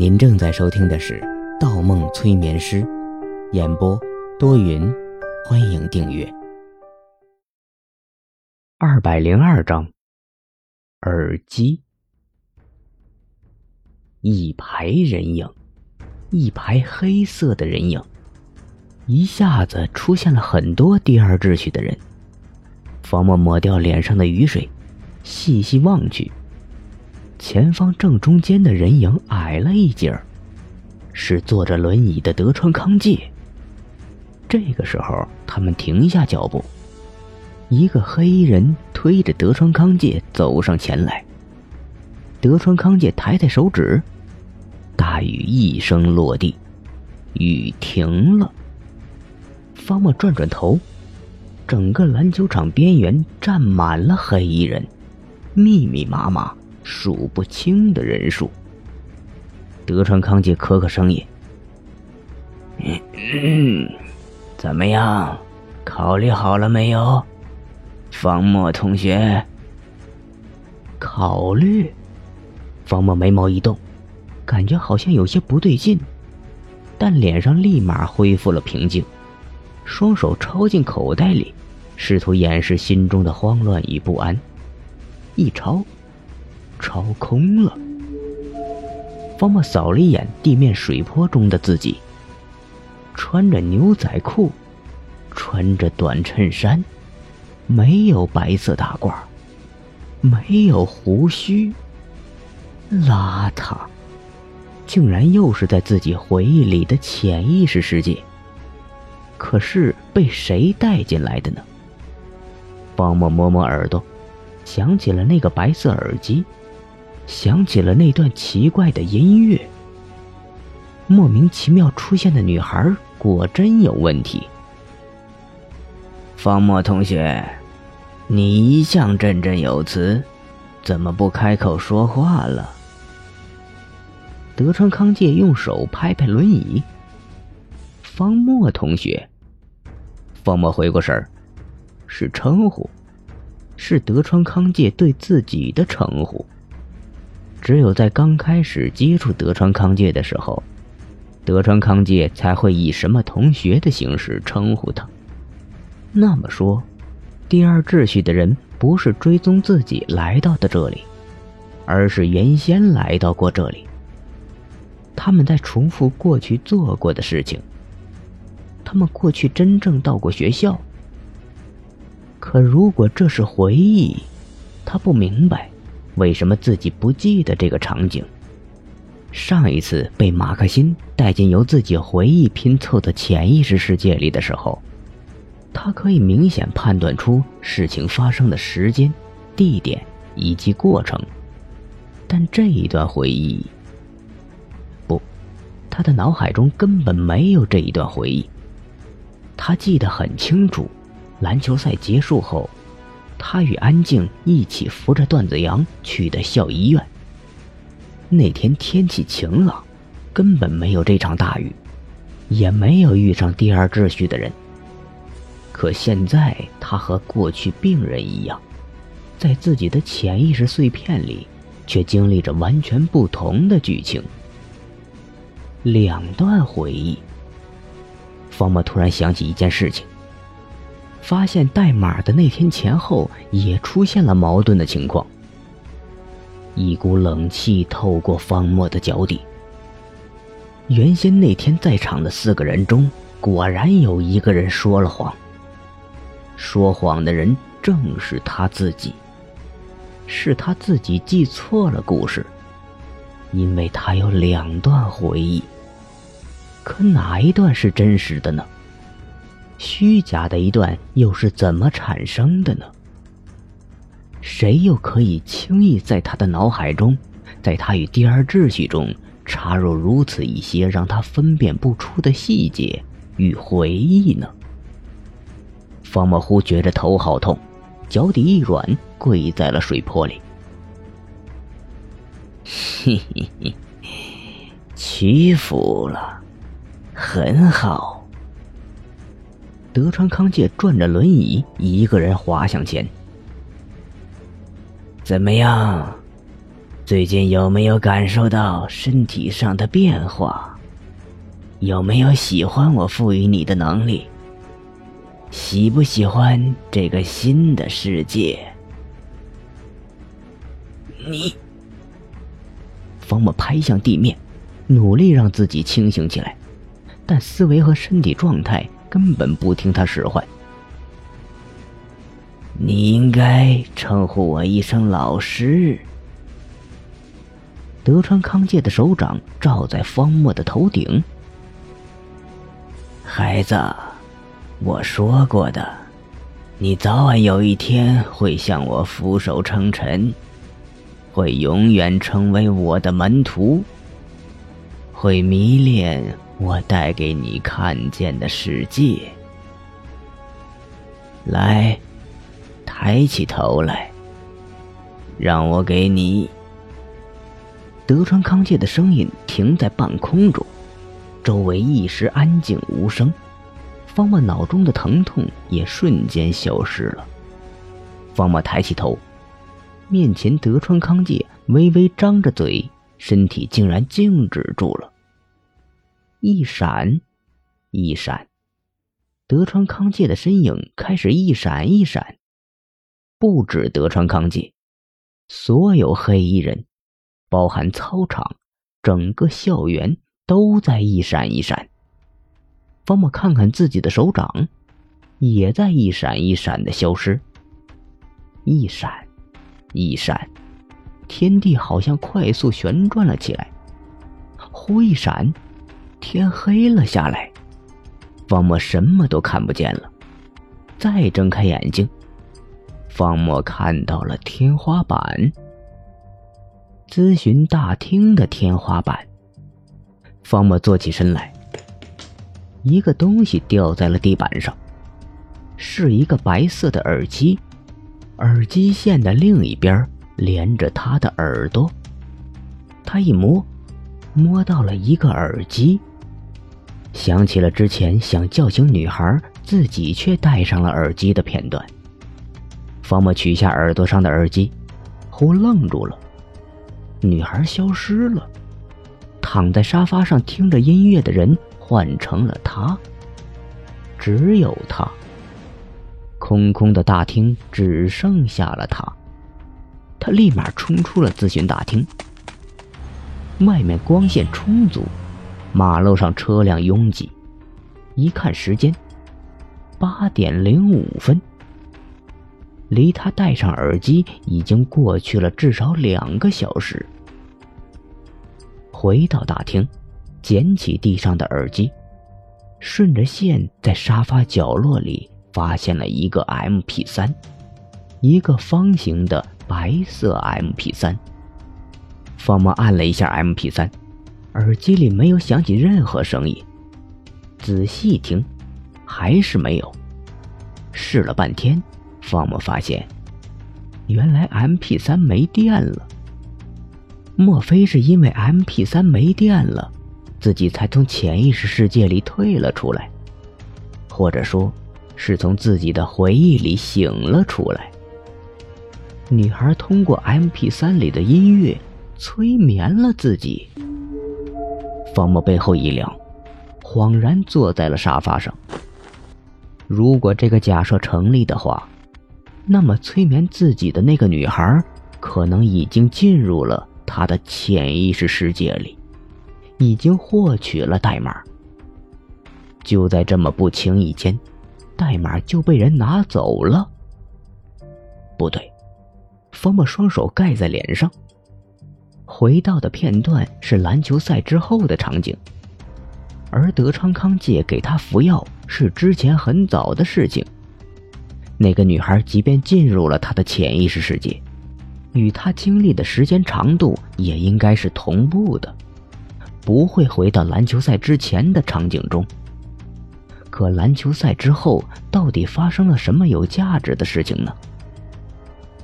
您正在收听的是《盗梦催眠师》，演播多云，欢迎订阅。二百零二章，耳机。一排人影，一排黑色的人影，一下子出现了很多第二秩序的人。方墨抹掉脸上的雨水，细细望去。前方正中间的人影矮了一截，是坐着轮椅的德川康介。这个时候，他们停下脚步，一个黑衣人推着德川康介走上前来。德川康介抬抬手指，大雨一声落地，雨停了。方墨转转头，整个篮球场边缘站满了黑衣人，密密麻麻。数不清的人数。德川康介咳咳声音：“嗯，怎么样？考虑好了没有，方墨同学？”考虑。方墨眉毛一动，感觉好像有些不对劲，但脸上立马恢复了平静，双手抄进口袋里，试图掩饰心中的慌乱与不安。一抄。超空了。方墨扫了一眼地面水坡中的自己，穿着牛仔裤，穿着短衬衫，没有白色大褂，没有胡须，邋遢，竟然又是在自己回忆里的潜意识世界。可是被谁带进来的呢？方墨摸摸耳朵，想起了那个白色耳机。想起了那段奇怪的音乐，莫名其妙出现的女孩果真有问题。方墨同学，你一向振振有词，怎么不开口说话了？德川康介用手拍拍轮椅。方墨同学，方墨回过神儿，是称呼，是德川康介对自己的称呼。只有在刚开始接触德川康介的时候，德川康介才会以什么同学的形式称呼他。那么说，第二秩序的人不是追踪自己来到的这里，而是原先来到过这里。他们在重复过去做过的事情。他们过去真正到过学校。可如果这是回忆，他不明白。为什么自己不记得这个场景？上一次被马克辛带进由自己回忆拼凑的潜意识世界里的时候，他可以明显判断出事情发生的时间、地点以及过程。但这一段回忆，不，他的脑海中根本没有这一段回忆。他记得很清楚，篮球赛结束后。他与安静一起扶着段子阳去的校医院。那天天气晴朗，根本没有这场大雨，也没有遇上第二秩序的人。可现在他和过去病人一样，在自己的潜意识碎片里，却经历着完全不同的剧情。两段回忆。方墨突然想起一件事情。发现代码的那天前后也出现了矛盾的情况。一股冷气透过方墨的脚底。原先那天在场的四个人中，果然有一个人说了谎。说谎的人正是他自己。是他自己记错了故事，因为他有两段回忆。可哪一段是真实的呢？虚假的一段又是怎么产生的呢？谁又可以轻易在他的脑海中，在他与第二秩序中插入如此一些让他分辨不出的细节与回忆呢？方莫忽觉着头好痛，脚底一软，跪在了水泊里。嘿嘿嘿，屈服了，很好。德川康介转着轮椅，一个人滑向前。怎么样？最近有没有感受到身体上的变化？有没有喜欢我赋予你的能力？喜不喜欢这个新的世界？你，方木拍向地面，努力让自己清醒起来，但思维和身体状态根本不听他使唤。你应该称呼我一声老师。德川康介的手掌照在方墨的头顶。孩子，我说过的，你早晚有一天会向我俯首称臣，会永远成为我的门徒，会迷恋我带给你看见的世界。来，抬起头来，让我给你。德川康介的声音停在半空中，周围一时安静无声。方墨脑中的疼痛也瞬间消失了。方墨抬起头，面前德川康介微微张着嘴，身体竟然静止住了。一闪，一闪，德川康介的身影开始一闪一闪。不止德川康介，所有黑衣人。包含操场，整个校园都在一闪一闪。方墨看看自己的手掌，也在一闪一闪的消失。一闪，一闪，天地好像快速旋转了起来。忽一闪，天黑了下来。方墨什么都看不见了。再睁开眼睛，方墨看到了天花板。咨询大厅的天花板。方墨坐起身来，一个东西掉在了地板上，是一个白色的耳机，耳机线的另一边连着他的耳朵。他一摸，摸到了一个耳机，想起了之前想叫醒女孩，自己却戴上了耳机的片段。方墨取下耳朵上的耳机，忽愣住了。女孩消失了，躺在沙发上听着音乐的人换成了他。只有他。空空的大厅只剩下了他。他立马冲出了咨询大厅。外面光线充足，马路上车辆拥挤。一看时间，八点零五分。离他戴上耳机已经过去了至少两个小时。回到大厅，捡起地上的耳机，顺着线在沙发角落里发现了一个 M P 三，一个方形的白色 M P 三。方墨按了一下 M P 三，耳机里没有响起任何声音。仔细听，还是没有。试了半天。方木发现，原来 M P 三没电了。莫非是因为 M P 三没电了，自己才从潜意识世界里退了出来？或者说，是从自己的回忆里醒了出来？女孩通过 M P 三里的音乐催眠了自己。方墨背后一凉，恍然坐在了沙发上。如果这个假设成立的话，那么，催眠自己的那个女孩，可能已经进入了他的潜意识世界里，已经获取了代码。就在这么不经意间，代码就被人拿走了。不对，方墨双手盖在脸上。回到的片段是篮球赛之后的场景，而德昌康介给他服药是之前很早的事情。那个女孩即便进入了他的潜意识世界，与他经历的时间长度也应该是同步的，不会回到篮球赛之前的场景中。可篮球赛之后到底发生了什么有价值的事情呢？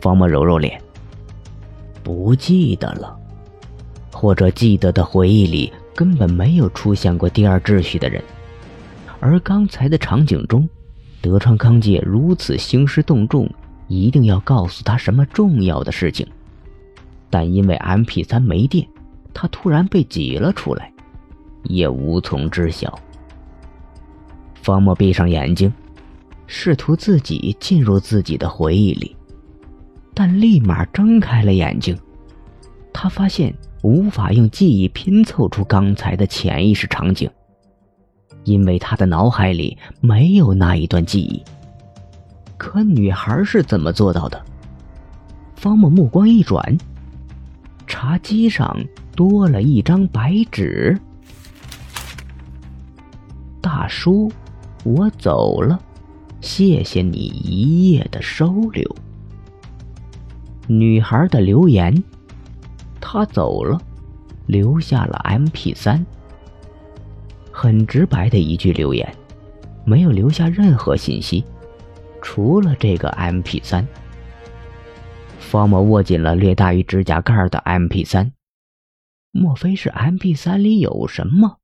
方墨揉揉脸，不记得了，或者记得的回忆里根本没有出现过第二秩序的人，而刚才的场景中。德川康介如此兴师动众，一定要告诉他什么重要的事情。但因为 MP 三没电，他突然被挤了出来，也无从知晓。方墨闭上眼睛，试图自己进入自己的回忆里，但立马睁开了眼睛。他发现无法用记忆拼凑出刚才的潜意识场景，因为他的脑海里没有那一段记忆。可女孩是怎么做到的？方木目光一转，茶几上多了一张白纸。大叔。我走了，谢谢你一夜的收留。女孩的留言，他走了，留下了 M P 三。很直白的一句留言，没有留下任何信息，除了这个 M P 三。方某握紧了略大于指甲盖的 M P 三，莫非是 M P 三里有什么？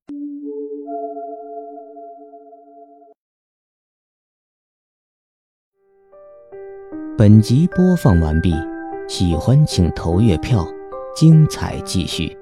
本集播放完毕，喜欢请投月票，精彩继续。